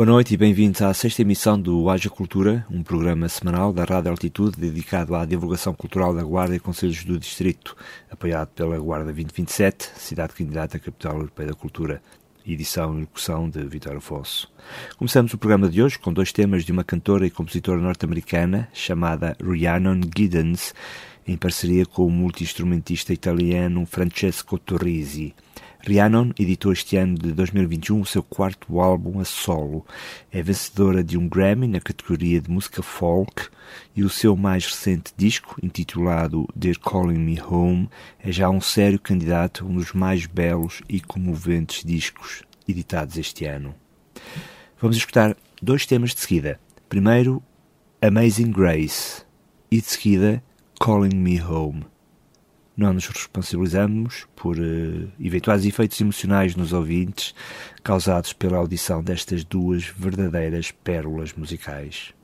Boa noite e bem-vindos à sexta emissão do Haja Cultura, um programa semanal da Rádio Altitude dedicado à divulgação cultural da Guarda e Conselhos do Distrito, apoiado pela Guarda 2027, cidade candidata à Capital Europeia da Cultura, edição e locução de Vitor Afonso. Começamos o programa de hoje com dois temas de uma cantora e compositora norte-americana chamada Rhiannon Giddens, em parceria com o multi-instrumentista italiano Francesco Torrisi. Rhiannon editou este ano de 2021 o seu quarto álbum a solo. É vencedora de um Grammy na categoria de música folk e o seu mais recente disco, intitulado They're Calling Me Home, é já um sério candidato a um dos mais belos e comoventes discos editados este ano. Vamos escutar dois temas de seguida. Primeiro, Amazing Grace e de seguida Calling Me Home. Não nos responsabilizamos por uh, eventuais efeitos emocionais nos ouvintes causados pela audição destas duas verdadeiras pérolas musicais.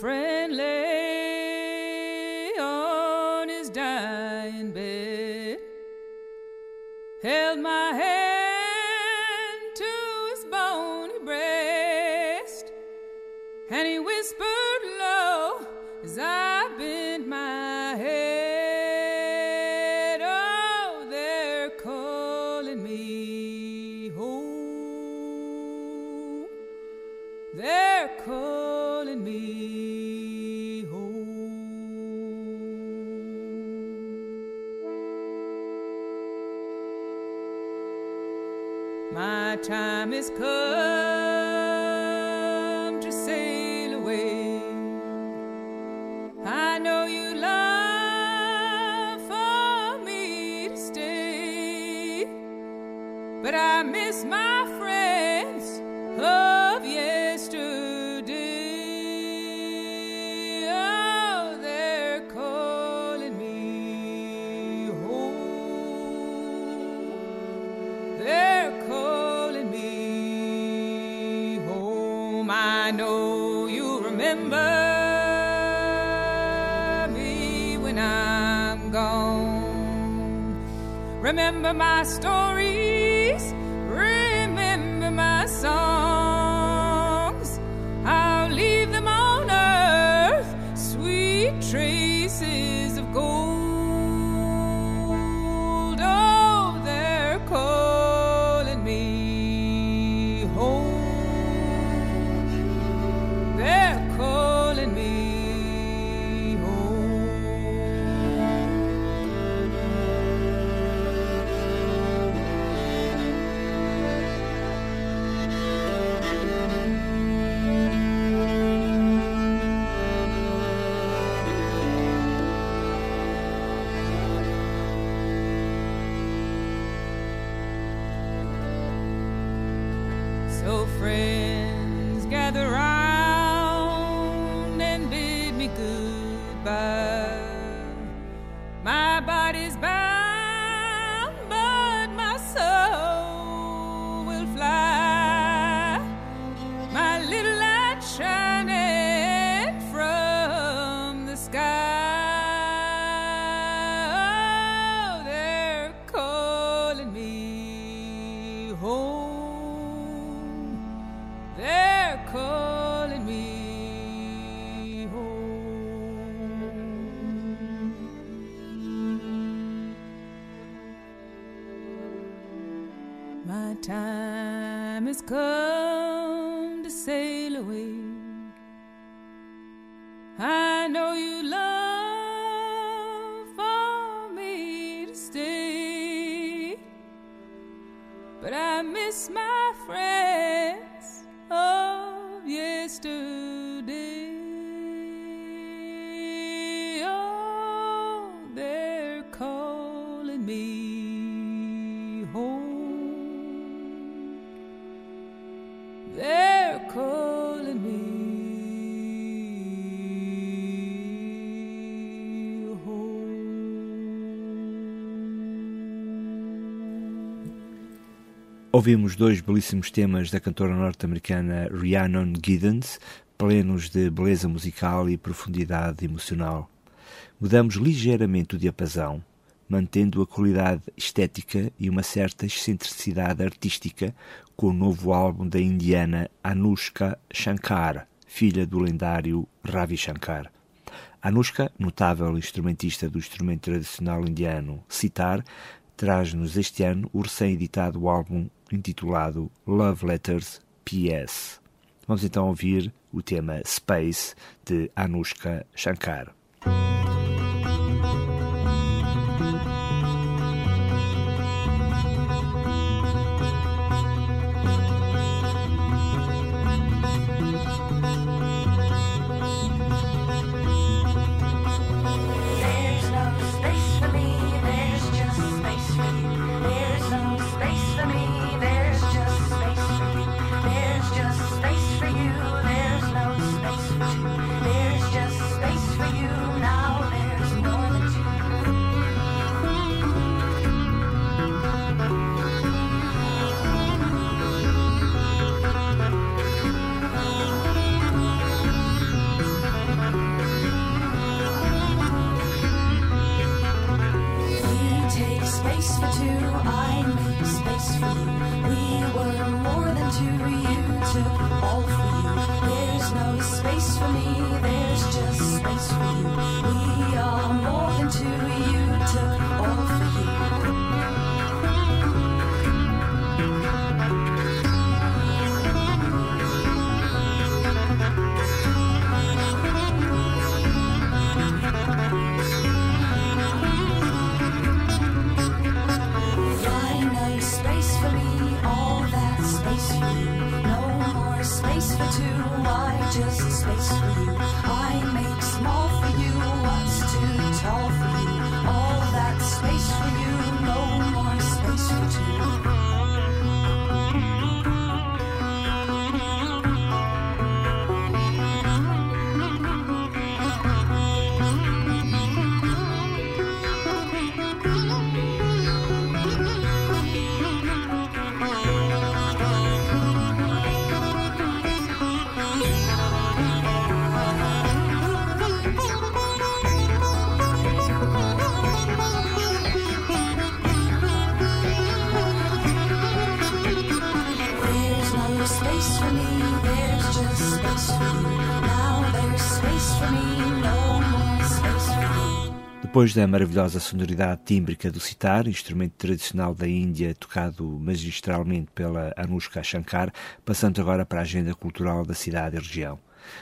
friend lay on his dying bed, held my my friends of yesterday. Oh, they're calling me home. They're calling me home. I know you remember me when I'm gone. Remember my stories, I miss my friends Ouvimos dois belíssimos temas da cantora norte-americana Rhiannon Giddens, plenos de beleza musical e profundidade emocional. Mudamos ligeiramente o diapasão, mantendo a qualidade estética e uma certa excentricidade artística com o novo álbum da indiana Anushka Shankar, filha do lendário Ravi Shankar. Anushka, notável instrumentista do instrumento tradicional indiano sitar, traz-nos este ano o recém-editado álbum intitulado Love Letters PS. Vamos então ouvir o tema Space de Anushka Shankar. Depois da maravilhosa sonoridade tímbrica do sitar, instrumento tradicional da Índia tocado magistralmente pela Anushka Shankar, passando agora para a agenda cultural da cidade e região.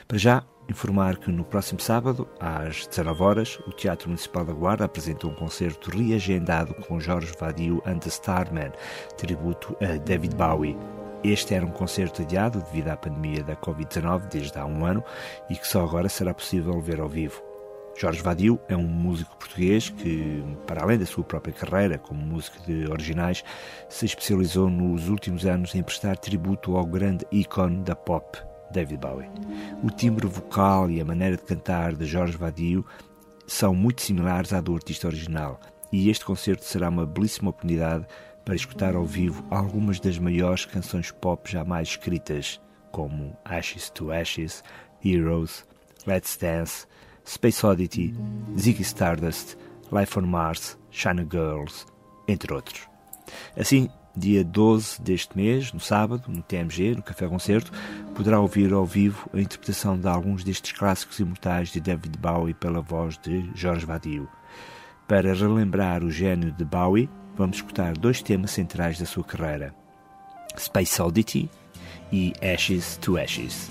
Para já, informar que no próximo sábado, às 19 horas, o Teatro Municipal da Guarda apresenta um concerto reagendado com Jorge Vadio and the Starman, tributo a David Bowie. Este era um concerto adiado devido à pandemia da Covid-19 desde há um ano e que só agora será possível ver ao vivo. Jorge Vadio é um músico português que, para além da sua própria carreira como músico de originais, se especializou nos últimos anos em prestar tributo ao grande ícone da pop, David Bowie. O timbre vocal e a maneira de cantar de Jorge Vadio são muito similares à do artista original, e este concerto será uma belíssima oportunidade para escutar ao vivo algumas das maiores canções pop jamais escritas, como Ashes to Ashes, Heroes, Let's Dance, Space Oddity, Ziggy Stardust, Life on Mars, China Girls, entre outros. Assim, dia 12 deste mês, no sábado, no TMG, no Café Concerto, poderá ouvir ao vivo a interpretação de alguns destes clássicos imortais de David Bowie pela voz de Jorge Vadio. Para relembrar o gênio de Bowie, vamos escutar dois temas centrais da sua carreira: Space Oddity e Ashes to Ashes.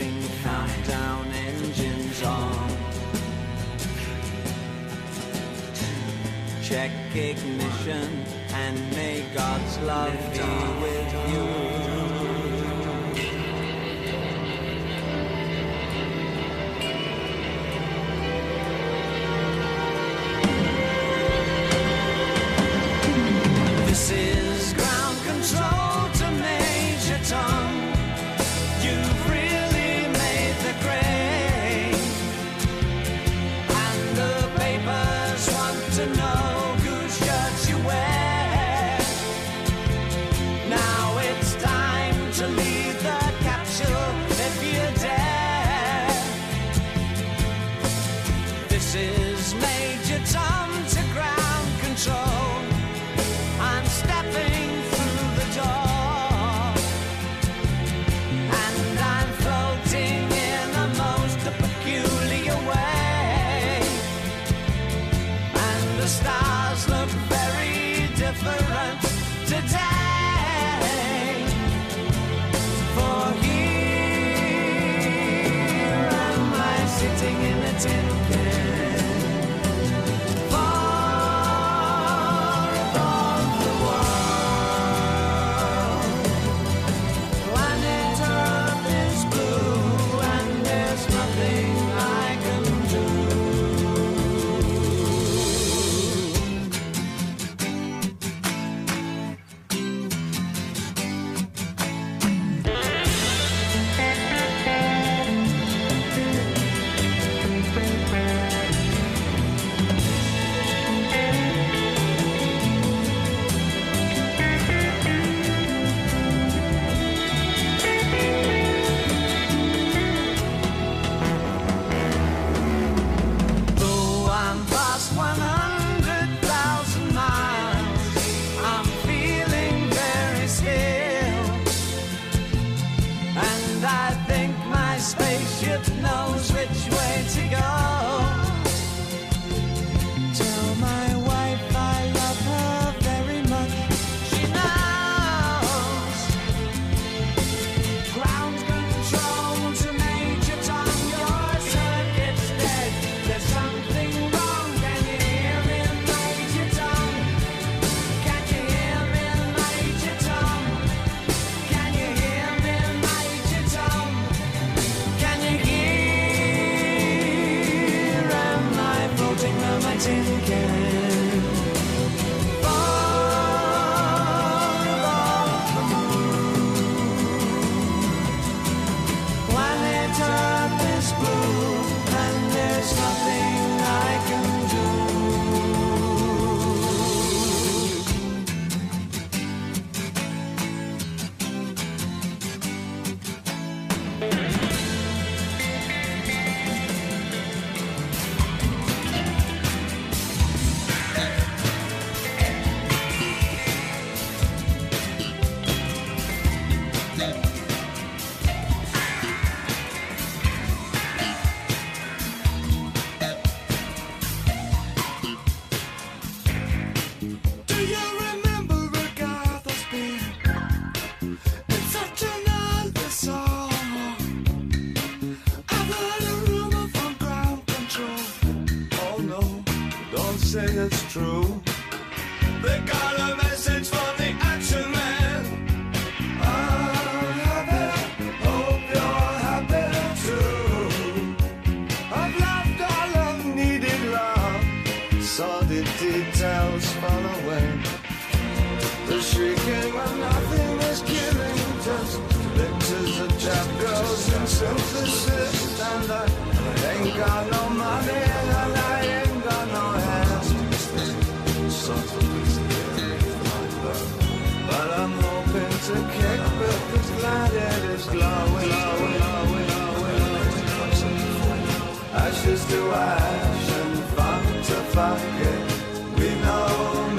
Commencing countdown engines on. Check ignition and may God's love be with you. Saw the details fall away. The shrieking when nothing is killing, just pictures of chap girls and synthesis. And I ain't got no money and I ain't got no hands. But I'm hoping to kick with this light it is glowing, glowing. Ashes to ash we know.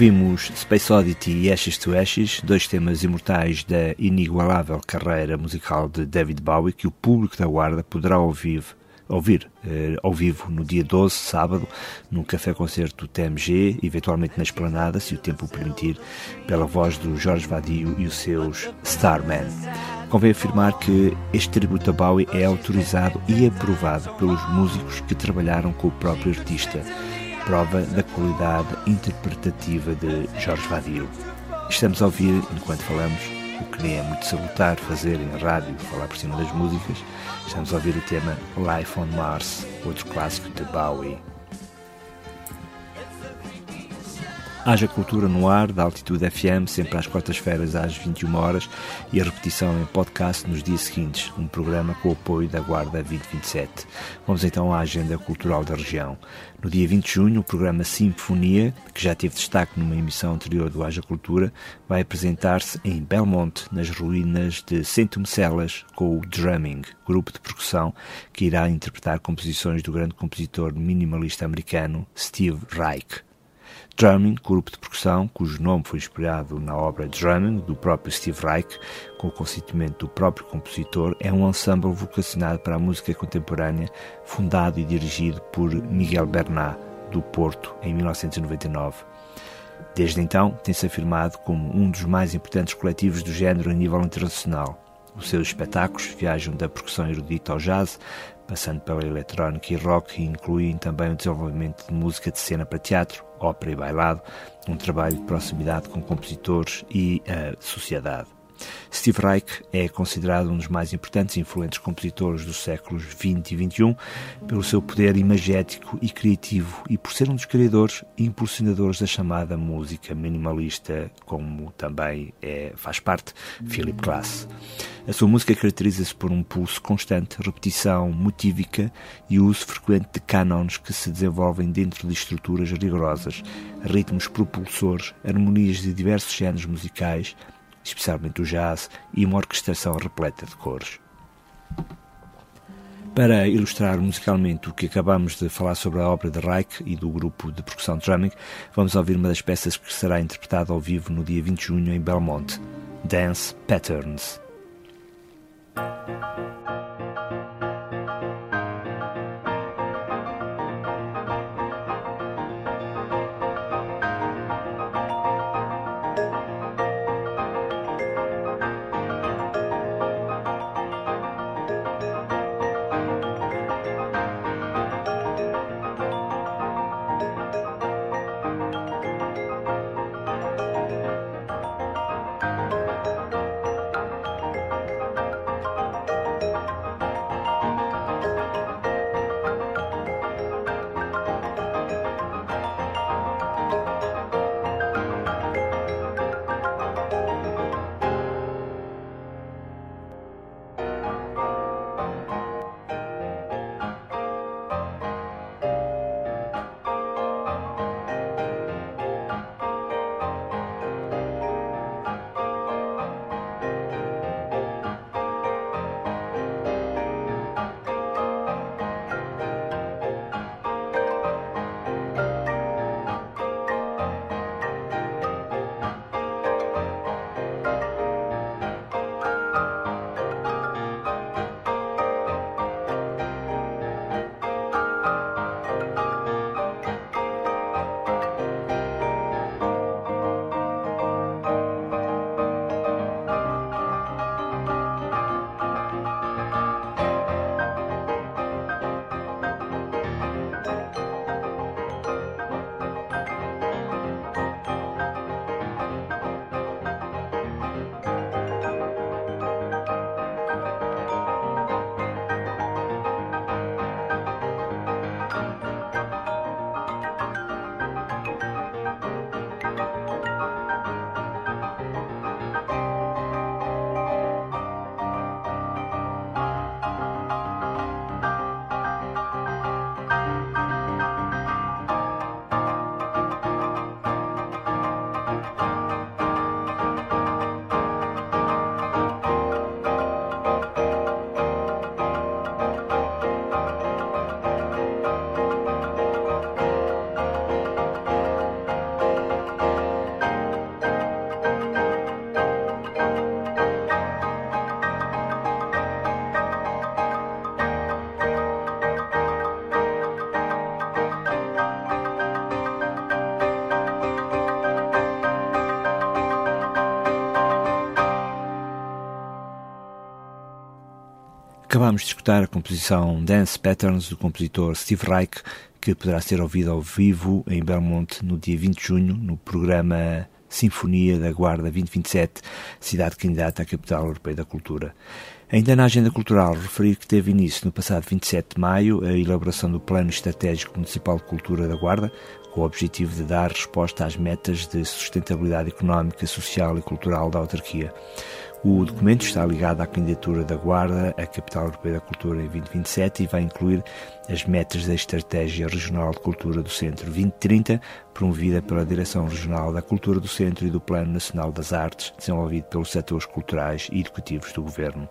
Ouvimos Space Oddity e Ashes to Ashes, dois temas imortais da inigualável carreira musical de David Bowie, que o público da Guarda poderá ouvir, ouvir eh, ao vivo no dia 12, sábado, no Café Concerto TMG, eventualmente na Esplanada, se o tempo o permitir, pela voz do Jorge Vadio e os seus Starman. Convém afirmar que este tributo a Bowie é autorizado e aprovado pelos músicos que trabalharam com o próprio artista, prova da qualidade interpretativa de Jorge Vadio. Estamos a ouvir, enquanto falamos, o que nem é muito salutar fazer em rádio, falar por cima das músicas, estamos a ouvir o tema Life on Mars, outro clássico de Bowie. Haja Cultura no ar, da Altitude FM, sempre às quartas-feiras às 21 horas e a repetição em podcast nos dias seguintes, um programa com o apoio da Guarda 2027. Vamos então à agenda cultural da região. No dia 20 de junho, o programa Sinfonia, que já teve destaque numa emissão anterior do Haja Cultura, vai apresentar-se em Belmonte, nas ruínas de Centumcelas, com o Drumming, grupo de percussão que irá interpretar composições do grande compositor minimalista americano Steve Reich. Drumming, grupo de percussão, cujo nome foi inspirado na obra Drumming, do próprio Steve Reich, com o consentimento do próprio compositor, é um ensemble vocacionado para a música contemporânea, fundado e dirigido por Miguel Bernat, do Porto, em 1999. Desde então, tem-se afirmado como um dos mais importantes coletivos do género a nível internacional. Os seus espetáculos viajam da percussão erudita ao jazz, passando pela eletrónica e rock, e incluem também o desenvolvimento de música de cena para teatro, ópera e bailado, um trabalho de proximidade com compositores e a sociedade. Steve Reich é considerado um dos mais importantes e influentes compositores dos séculos XX e XXI pelo seu poder imagético e criativo e por ser um dos criadores e impulsionadores da chamada música minimalista, como também é, faz parte Philip Glass. A sua música caracteriza-se por um pulso constante, repetição motívica e uso frequente de cânones que se desenvolvem dentro de estruturas rigorosas, ritmos propulsores, harmonias de diversos géneros musicais, especialmente o jazz, e uma orquestração repleta de cores. Para ilustrar musicalmente o que acabamos de falar sobre a obra de Reich e do grupo de percussão drumming, vamos ouvir uma das peças que será interpretada ao vivo no dia 20 de junho em Belmont, Dance Patterns. Acabamos de escutar a composição Dance Patterns do compositor Steve Reich, que poderá ser ouvida ao vivo em Belmont no dia 20 de junho, no programa Sinfonia da Guarda 2027, cidade candidata à Capital Europeia da Cultura. Ainda na agenda cultural, referir que teve início no passado 27 de maio a elaboração do Plano Estratégico Municipal de Cultura da Guarda, com o objetivo de dar resposta às metas de sustentabilidade económica, social e cultural da autarquia. O documento está ligado à candidatura da Guarda à Capital Europeia da Cultura em 2027 e vai incluir as metas da Estratégia Regional de Cultura do Centro 2030, promovida pela Direção Regional da Cultura do Centro e do Plano Nacional das Artes, desenvolvido pelos setores culturais e educativos do Governo.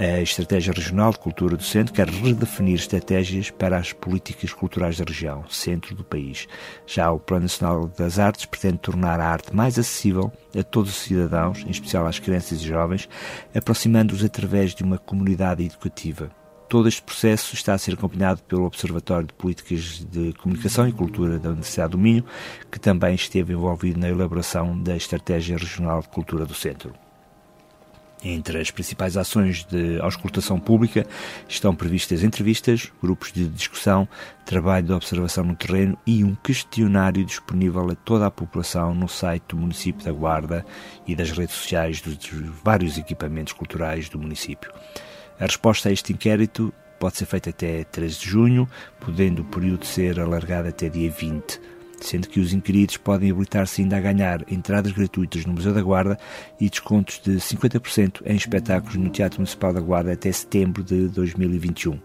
A Estratégia Regional de Cultura do Centro quer redefinir estratégias para as políticas culturais da região, centro do país. Já o Plano Nacional das Artes pretende tornar a arte mais acessível a todos os cidadãos, em especial às crianças e jovens, aproximando-os através de uma comunidade educativa. Todo este processo está a ser acompanhado pelo Observatório de Políticas de Comunicação e Cultura da Universidade do Minho, que também esteve envolvido na elaboração da Estratégia Regional de Cultura do Centro. Entre as principais ações de auscultação pública estão previstas entrevistas, grupos de discussão, trabalho de observação no terreno e um questionário disponível a toda a população no site do município da Guarda e das redes sociais dos vários equipamentos culturais do município. A resposta a este inquérito pode ser feita até 13 de junho, podendo o período ser alargado até dia 20 sendo que os inquiridos podem habilitar-se ainda a ganhar entradas gratuitas no Museu da Guarda e descontos de 50% em espetáculos no Teatro Municipal da Guarda até setembro de 2021.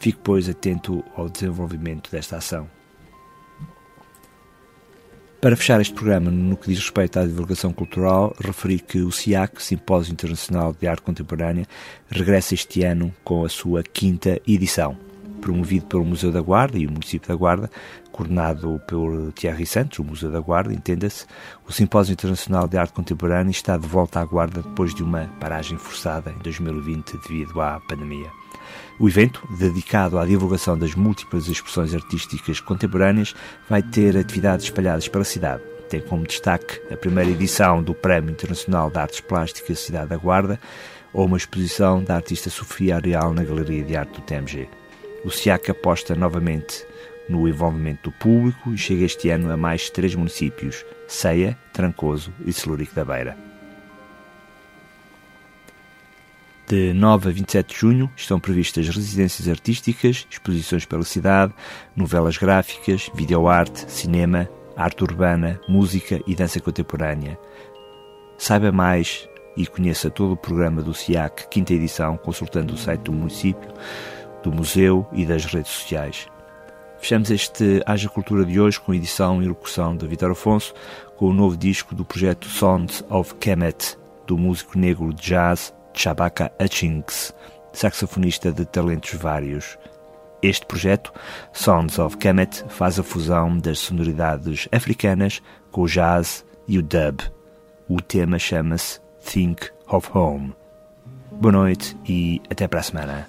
Fique, pois, atento ao desenvolvimento desta ação. Para fechar este programa, no que diz respeito à divulgação cultural, referi que o SIAC, Simpósio Internacional de Arte Contemporânea, regressa este ano com a sua quinta edição promovido pelo Museu da Guarda e o município da Guarda, coordenado pelo Thierry Santos, o Museu da Guarda, entenda-se, o Simpósio Internacional de Arte Contemporânea está de volta à Guarda depois de uma paragem forçada em 2020 devido à pandemia. O evento, dedicado à divulgação das múltiplas expressões artísticas contemporâneas, vai ter atividades espalhadas pela cidade. Tem como destaque a primeira edição do Prémio Internacional de Artes Plásticas Cidade da Guarda ou uma exposição da artista Sofia Areal na Galeria de Arte do TMG. O SIAC aposta novamente no envolvimento do público e chega este ano a mais três municípios: Ceia, Trancoso e Celurico da Beira. De 9 a 27 de junho estão previstas residências artísticas, exposições pela cidade, novelas gráficas, videoarte, cinema, arte urbana, música e dança contemporânea. Saiba mais e conheça todo o programa do SIAC, quinta edição, consultando o site do município, do museu e das redes sociais. Fechamos este Haja Cultura de hoje com edição e locução de Vitor Afonso, com o novo disco do projeto Sounds of Kemet, do músico negro de jazz Chabaka Hutchings, saxofonista de talentos vários. Este projeto, Sounds of Kemet, faz a fusão das sonoridades africanas com o jazz e o dub. O tema chama-se Think of Home. Boa noite e até para a semana.